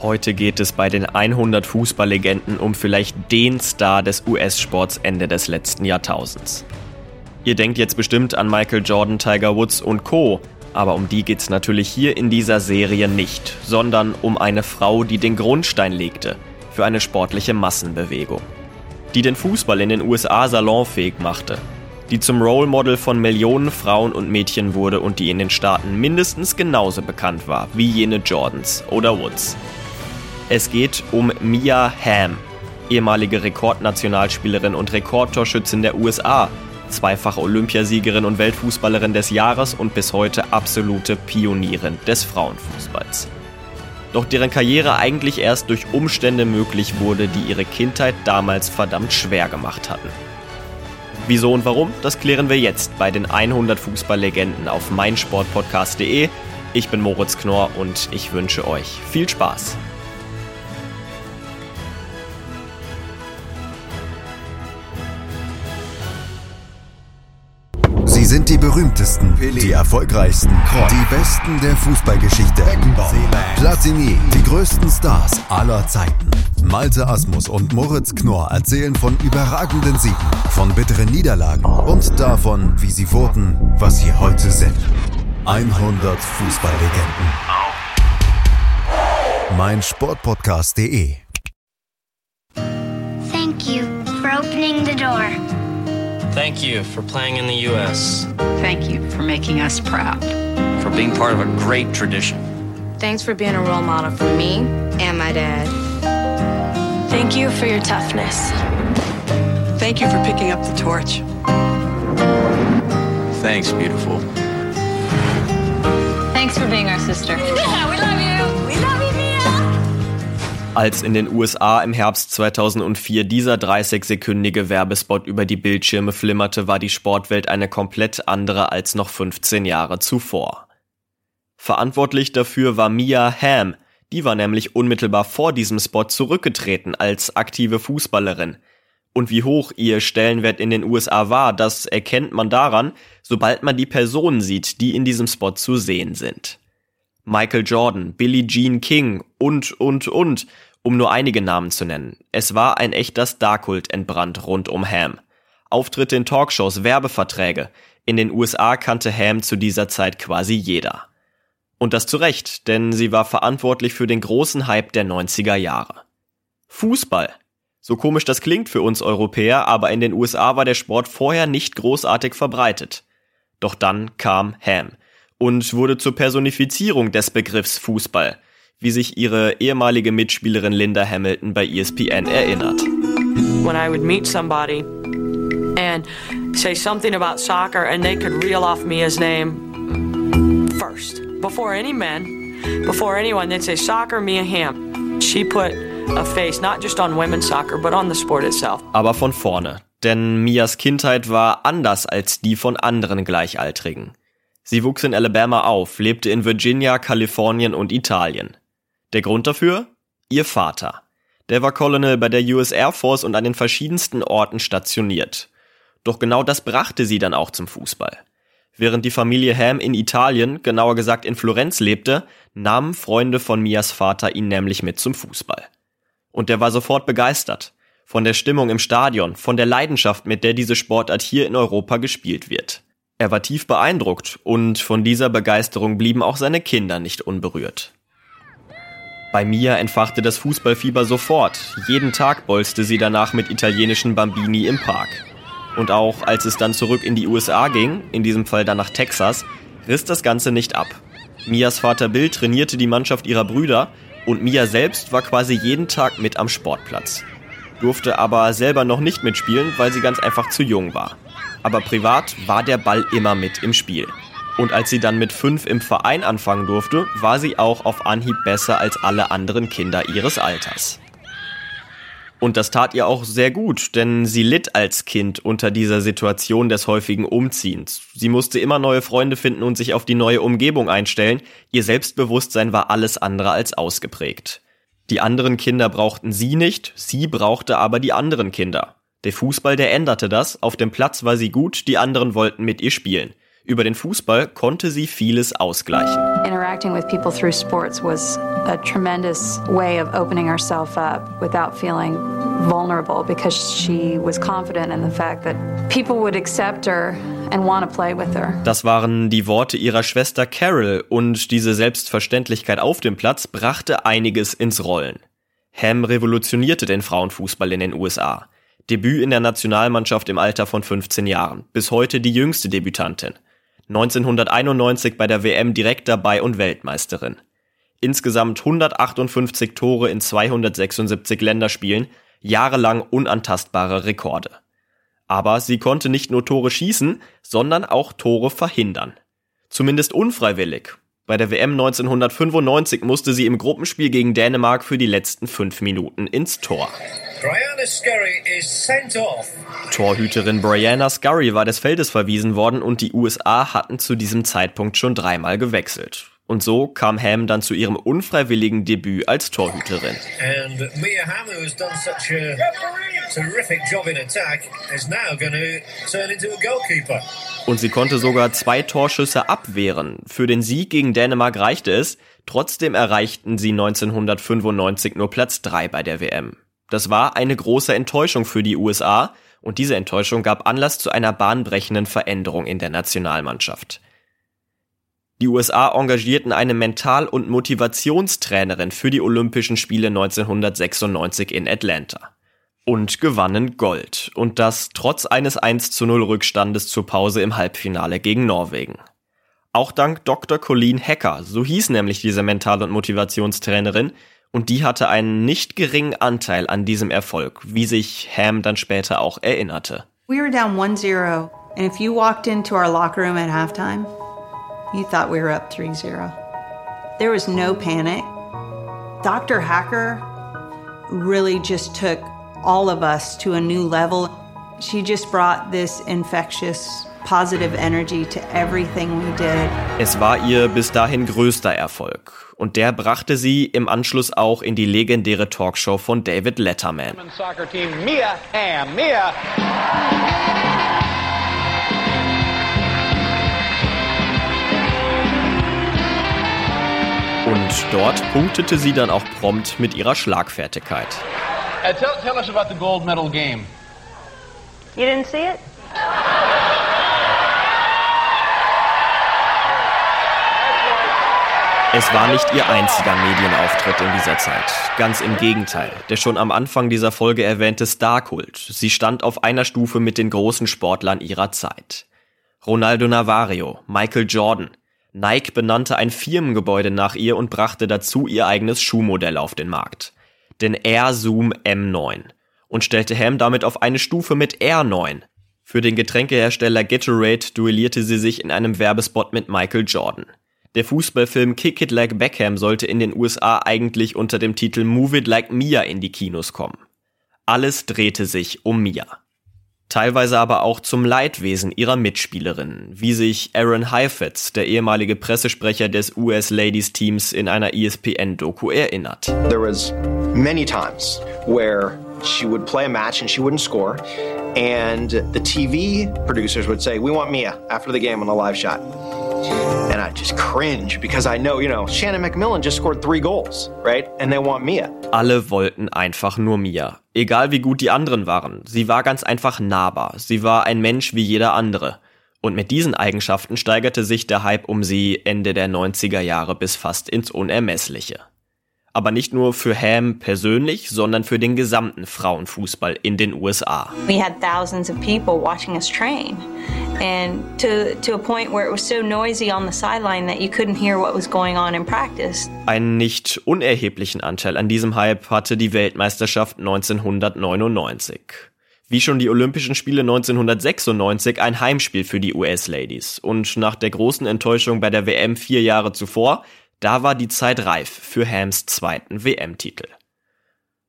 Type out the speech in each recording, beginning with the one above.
Heute geht es bei den 100 Fußballlegenden um vielleicht den Star des US-Sports Ende des letzten Jahrtausends. Ihr denkt jetzt bestimmt an Michael Jordan, Tiger Woods und Co., aber um die geht's natürlich hier in dieser Serie nicht, sondern um eine Frau, die den Grundstein legte für eine sportliche Massenbewegung. Die den Fußball in den USA salonfähig machte, die zum Role Model von Millionen Frauen und Mädchen wurde und die in den Staaten mindestens genauso bekannt war wie jene Jordans oder Woods. Es geht um Mia Hamm, ehemalige Rekordnationalspielerin und Rekordtorschützin der USA, zweifache Olympiasiegerin und Weltfußballerin des Jahres und bis heute absolute Pionierin des Frauenfußballs. Doch deren Karriere eigentlich erst durch Umstände möglich wurde, die ihre Kindheit damals verdammt schwer gemacht hatten. Wieso und warum, das klären wir jetzt bei den 100 Fußballlegenden auf meinsportpodcast.de. Ich bin Moritz Knorr und ich wünsche euch viel Spaß. Sind die berühmtesten, die erfolgreichsten, die besten der Fußballgeschichte. Platini, die größten Stars aller Zeiten. Malte Asmus und Moritz Knorr erzählen von überragenden Siegen, von bitteren Niederlagen und davon, wie sie wurden, was sie heute sind. 100 Fußballlegenden. Mein Sportpodcast.de Thank you for opening the door. Thank you for playing in the U.S. Thank you for making us proud. For being part of a great tradition. Thanks for being a role model for me and my dad. Thank you for your toughness. Thank you for picking up the torch. Thanks, beautiful. Thanks for being our sister. Yeah, Als in den USA im Herbst 2004 dieser 30-sekündige Werbespot über die Bildschirme flimmerte, war die Sportwelt eine komplett andere als noch 15 Jahre zuvor. Verantwortlich dafür war Mia Hamm, die war nämlich unmittelbar vor diesem Spot zurückgetreten als aktive Fußballerin. Und wie hoch ihr Stellenwert in den USA war, das erkennt man daran, sobald man die Personen sieht, die in diesem Spot zu sehen sind. Michael Jordan, Billie Jean King und, und, und, um nur einige Namen zu nennen. Es war ein echter Starkult entbrannt rund um Ham. Auftritte in Talkshows, Werbeverträge. In den USA kannte Ham zu dieser Zeit quasi jeder. Und das zu Recht, denn sie war verantwortlich für den großen Hype der 90er Jahre. Fußball. So komisch das klingt für uns Europäer, aber in den USA war der Sport vorher nicht großartig verbreitet. Doch dann kam Ham und wurde zur Personifizierung des Begriffs Fußball, wie sich ihre ehemalige Mitspielerin Linda Hamilton bei ESPN erinnert. when I would meet somebody and say something about soccer and they could reel off Mia's name first. Before any men, before anyone, they'd say soccer, Mia Hamm. She put a face not just on women's soccer, but on the sport itself. Aber von vorne, denn Mias Kindheit war anders als die von anderen Gleichaltrigen. Sie wuchs in Alabama auf, lebte in Virginia, Kalifornien und Italien. Der Grund dafür? Ihr Vater. Der war Colonel bei der US Air Force und an den verschiedensten Orten stationiert. Doch genau das brachte sie dann auch zum Fußball. Während die Familie Ham in Italien, genauer gesagt in Florenz lebte, nahmen Freunde von Mias Vater ihn nämlich mit zum Fußball. Und der war sofort begeistert. Von der Stimmung im Stadion, von der Leidenschaft, mit der diese Sportart hier in Europa gespielt wird. Er war tief beeindruckt und von dieser Begeisterung blieben auch seine Kinder nicht unberührt. Bei Mia entfachte das Fußballfieber sofort. Jeden Tag bolzte sie danach mit italienischen Bambini im Park. Und auch als es dann zurück in die USA ging, in diesem Fall dann nach Texas, riss das Ganze nicht ab. Mias Vater Bill trainierte die Mannschaft ihrer Brüder und Mia selbst war quasi jeden Tag mit am Sportplatz. Durfte aber selber noch nicht mitspielen, weil sie ganz einfach zu jung war. Aber privat war der Ball immer mit im Spiel. Und als sie dann mit fünf im Verein anfangen durfte, war sie auch auf Anhieb besser als alle anderen Kinder ihres Alters. Und das tat ihr auch sehr gut, denn sie litt als Kind unter dieser Situation des häufigen Umziehens. Sie musste immer neue Freunde finden und sich auf die neue Umgebung einstellen. Ihr Selbstbewusstsein war alles andere als ausgeprägt. Die anderen Kinder brauchten sie nicht, sie brauchte aber die anderen Kinder. Der Fußball, der änderte das, auf dem Platz war sie gut, die anderen wollten mit ihr spielen. Über den Fußball konnte sie vieles ausgleichen. Interacting with people through sports was a tremendous way of opening herself up without feeling vulnerable because she was confident in the fact that people would accept her and want to play with her. Das waren die Worte ihrer Schwester Carol und diese Selbstverständlichkeit auf dem Platz brachte einiges ins Rollen. Ham revolutionierte den Frauenfußball in den USA. Debüt in der Nationalmannschaft im Alter von 15 Jahren, bis heute die jüngste Debütantin. 1991 bei der WM direkt dabei und Weltmeisterin. Insgesamt 158 Tore in 276 Länderspielen, jahrelang unantastbare Rekorde. Aber sie konnte nicht nur Tore schießen, sondern auch Tore verhindern. Zumindest unfreiwillig. Bei der WM 1995 musste sie im Gruppenspiel gegen Dänemark für die letzten fünf Minuten ins Tor. Brianna Scurry is sent off. Torhüterin Brianna Scurry war des Feldes verwiesen worden und die USA hatten zu diesem Zeitpunkt schon dreimal gewechselt. Und so kam Ham dann zu ihrem unfreiwilligen Debüt als Torhüterin. Und sie konnte sogar zwei Torschüsse abwehren. Für den Sieg gegen Dänemark reichte es. Trotzdem erreichten sie 1995 nur Platz 3 bei der WM. Das war eine große Enttäuschung für die USA und diese Enttäuschung gab Anlass zu einer bahnbrechenden Veränderung in der Nationalmannschaft. Die USA engagierten eine Mental- und Motivationstrainerin für die Olympischen Spiele 1996 in Atlanta und gewannen Gold und das trotz eines 1 zu 0 Rückstandes zur Pause im Halbfinale gegen Norwegen. Auch dank Dr. Colleen Hacker, so hieß nämlich diese Mental- und Motivationstrainerin, und die hatte einen nicht geringen Anteil an diesem Erfolg, wie sich Ham dann später auch erinnerte. We were down 1-0 and if you walked into our locker room at halftime, you thought we were up 3-0. There was no panic. Dr. Hacker really just took all of us to a new level. She just brought this infectious positive energy to everything we did. Es war ihr bis dahin größter Erfolg und der brachte sie im Anschluss auch in die legendäre Talkshow von David Letterman. Und dort punktete sie dann auch prompt mit ihrer Schlagfertigkeit. Uh, tell, tell us about the gold medal game. You didn't see it? Es war nicht ihr einziger Medienauftritt in dieser Zeit. Ganz im Gegenteil. Der schon am Anfang dieser Folge erwähnte Starkult. Sie stand auf einer Stufe mit den großen Sportlern ihrer Zeit. Ronaldo Navarro, Michael Jordan. Nike benannte ein Firmengebäude nach ihr und brachte dazu ihr eigenes Schuhmodell auf den Markt. Den Air Zoom M9. Und stellte Ham damit auf eine Stufe mit Air 9. Für den Getränkehersteller Gatorade duellierte sie sich in einem Werbespot mit Michael Jordan. Der Fußballfilm Kick It Like Beckham sollte in den USA eigentlich unter dem Titel Move It Like Mia in die Kinos kommen. Alles drehte sich um Mia. Teilweise aber auch zum Leidwesen ihrer Mitspielerinnen, wie sich Aaron Heifetz, der ehemalige Pressesprecher des US Ladies Teams in einer ESPN-Doku erinnert. There was many times where she would play a match and she wouldn't score and the TV producers would say, we want Mia after the game on a live shot. I just cringe because I know, you know, Shannon McMillan just scored three goals, right? And they want Mia. Alle wollten einfach nur Mia. Egal wie gut die anderen waren. Sie war ganz einfach nahbar. Sie war ein Mensch wie jeder andere. Und mit diesen Eigenschaften steigerte sich der Hype um sie Ende der 90er Jahre bis fast ins Unermessliche. Aber nicht nur für Ham persönlich, sondern für den gesamten Frauenfußball in den USA. We had thousands of people watching us train. And to, to a point where it was so noisy on the sideline that you couldn't hear what was going on in practice. Einen nicht unerheblichen Anteil an diesem Hype hatte die Weltmeisterschaft 1999. Wie schon die Olympischen Spiele 1996 ein Heimspiel für die US-Ladies. Und nach der großen Enttäuschung bei der WM vier Jahre zuvor da war die Zeit reif für Hams zweiten WM-Titel.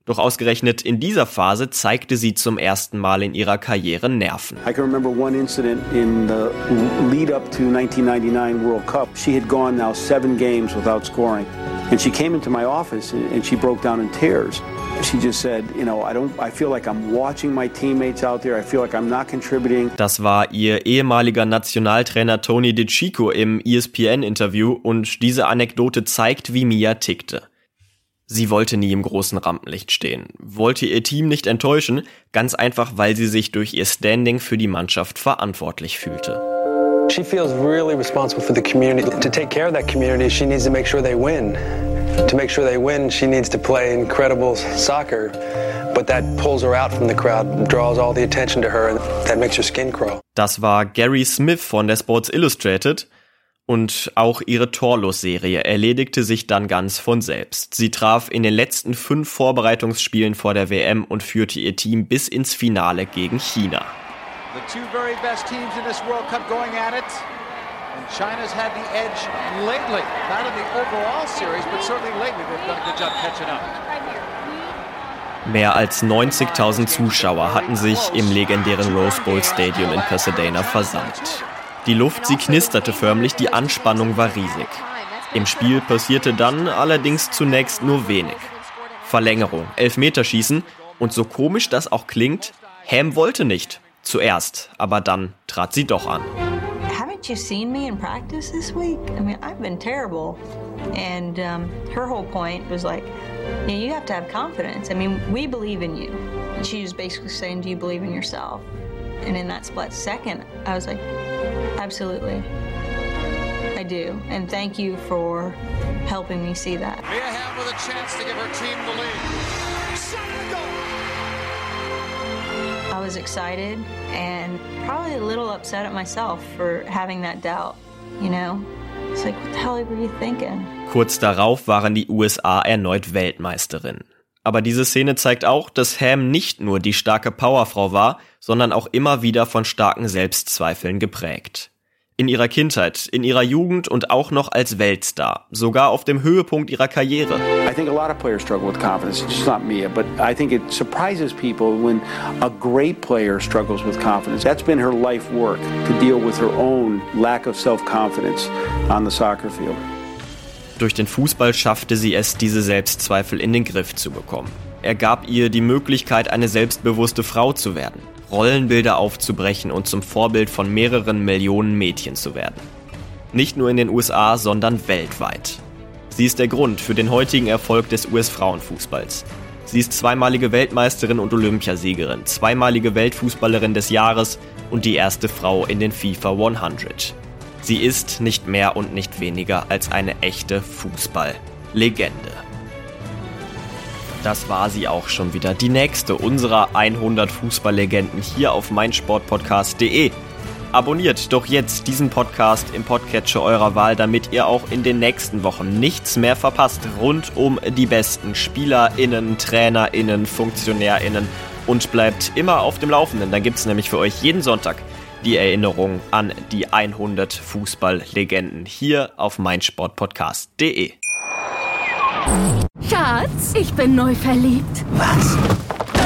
Doch ausgerechnet in dieser Phase zeigte sie zum ersten Mal in ihrer Karriere Nerven. I can remember one incident in the lead up to 1999 World Cup. She had gone now seven games without scoring. And she came into my office and, she broke down in tears. She just said, you know, I don't I feel like I'm watching my teammates out there. I feel like I'm not contributing. Das war ihr ehemaliger Nationaltrainer Tony DeCicco im ESPN-Interview und diese Anekdote zeigt, wie Mia tickte. Sie wollte nie im großen Rampenlicht stehen, wollte ihr Team nicht enttäuschen, ganz einfach, weil sie sich durch ihr Standing für die Mannschaft verantwortlich fühlte. She feels really responsible for the community. To take care of that community, she needs to make sure they win. To make sure they win, she needs to play incredible soccer. But that pulls her out from the crowd, draws all the attention to her, and that makes her skin crawl. Das war Gary Smith von der Sports Illustrated. Und auch ihre Torlos-Serie erledigte sich dann ganz von selbst. Sie traf in den letzten fünf Vorbereitungsspielen vor der WM und führte ihr Team bis ins Finale gegen China. The two very best teams in this World Cup going at it. And China's had the edge lately. Not in the overall series, but certainly lately they've done a good job catching up. Mehr als 90.000 Zuschauer hatten sich im legendären Rose Bowl Stadium in Pasadena versammelt. Die Luft, sie knisterte förmlich, die Anspannung war riesig. Im Spiel passierte dann allerdings zunächst nur wenig. Verlängerung, Elfmeterschießen und so komisch das auch klingt, Ham wollte nicht. Zuerst, aber dann trat sie doch an. Haven't you seen me in practice this week? I mean, I've been terrible. And um, her whole point was like, you, know, you have to have confidence. I mean, we believe in you. And she was basically saying, do you believe in yourself? And in that split second, I was like, absolutely. I do. And thank you for helping me see that. Mia Hamm with a chance to give her team the lead. Shot goal. I was excited and probably a little upset at myself for having that doubt, you know? It's like, what the hell were you thinking? Kurz darauf waren die USA erneut Weltmeisterin. Aber diese Szene zeigt auch, dass Ham nicht nur die starke Powerfrau war, sondern auch immer wieder von starken Selbstzweifeln geprägt. In ihrer Kindheit, in ihrer Jugend und auch noch als Weltstar, sogar auf dem Höhepunkt ihrer Karriere. Think a lot of players struggle with confidence. It's just not me, but I think it surprises people when a great player struggles with confidence. That's been her life work to deal with her own lack of self-confidence on the soccer field. Durch den Fußball schaffte sie es, diese Selbstzweifel in den Griff zu bekommen. Er gab ihr die Möglichkeit, eine selbstbewusste Frau zu werden, Rollenbilder aufzubrechen und zum Vorbild von mehreren Millionen Mädchen zu werden. Nicht nur in den USA, sondern weltweit. Sie ist der Grund für den heutigen Erfolg des US-Frauenfußballs. Sie ist zweimalige Weltmeisterin und Olympiasiegerin, zweimalige Weltfußballerin des Jahres und die erste Frau in den FIFA 100. Sie ist nicht mehr und nicht weniger als eine echte Fußball-Legende. Das war sie auch schon wieder. Die nächste unserer 100 Fußballlegenden hier auf meinsportpodcast.de. Abonniert doch jetzt diesen Podcast im Podcatcher eurer Wahl, damit ihr auch in den nächsten Wochen nichts mehr verpasst rund um die besten SpielerInnen, TrainerInnen, FunktionärInnen und bleibt immer auf dem Laufenden. Dann gibt es nämlich für euch jeden Sonntag die Erinnerung an die 100 Fußballlegenden hier auf meinsportpodcast.de. Schatz, ich bin neu verliebt. Was?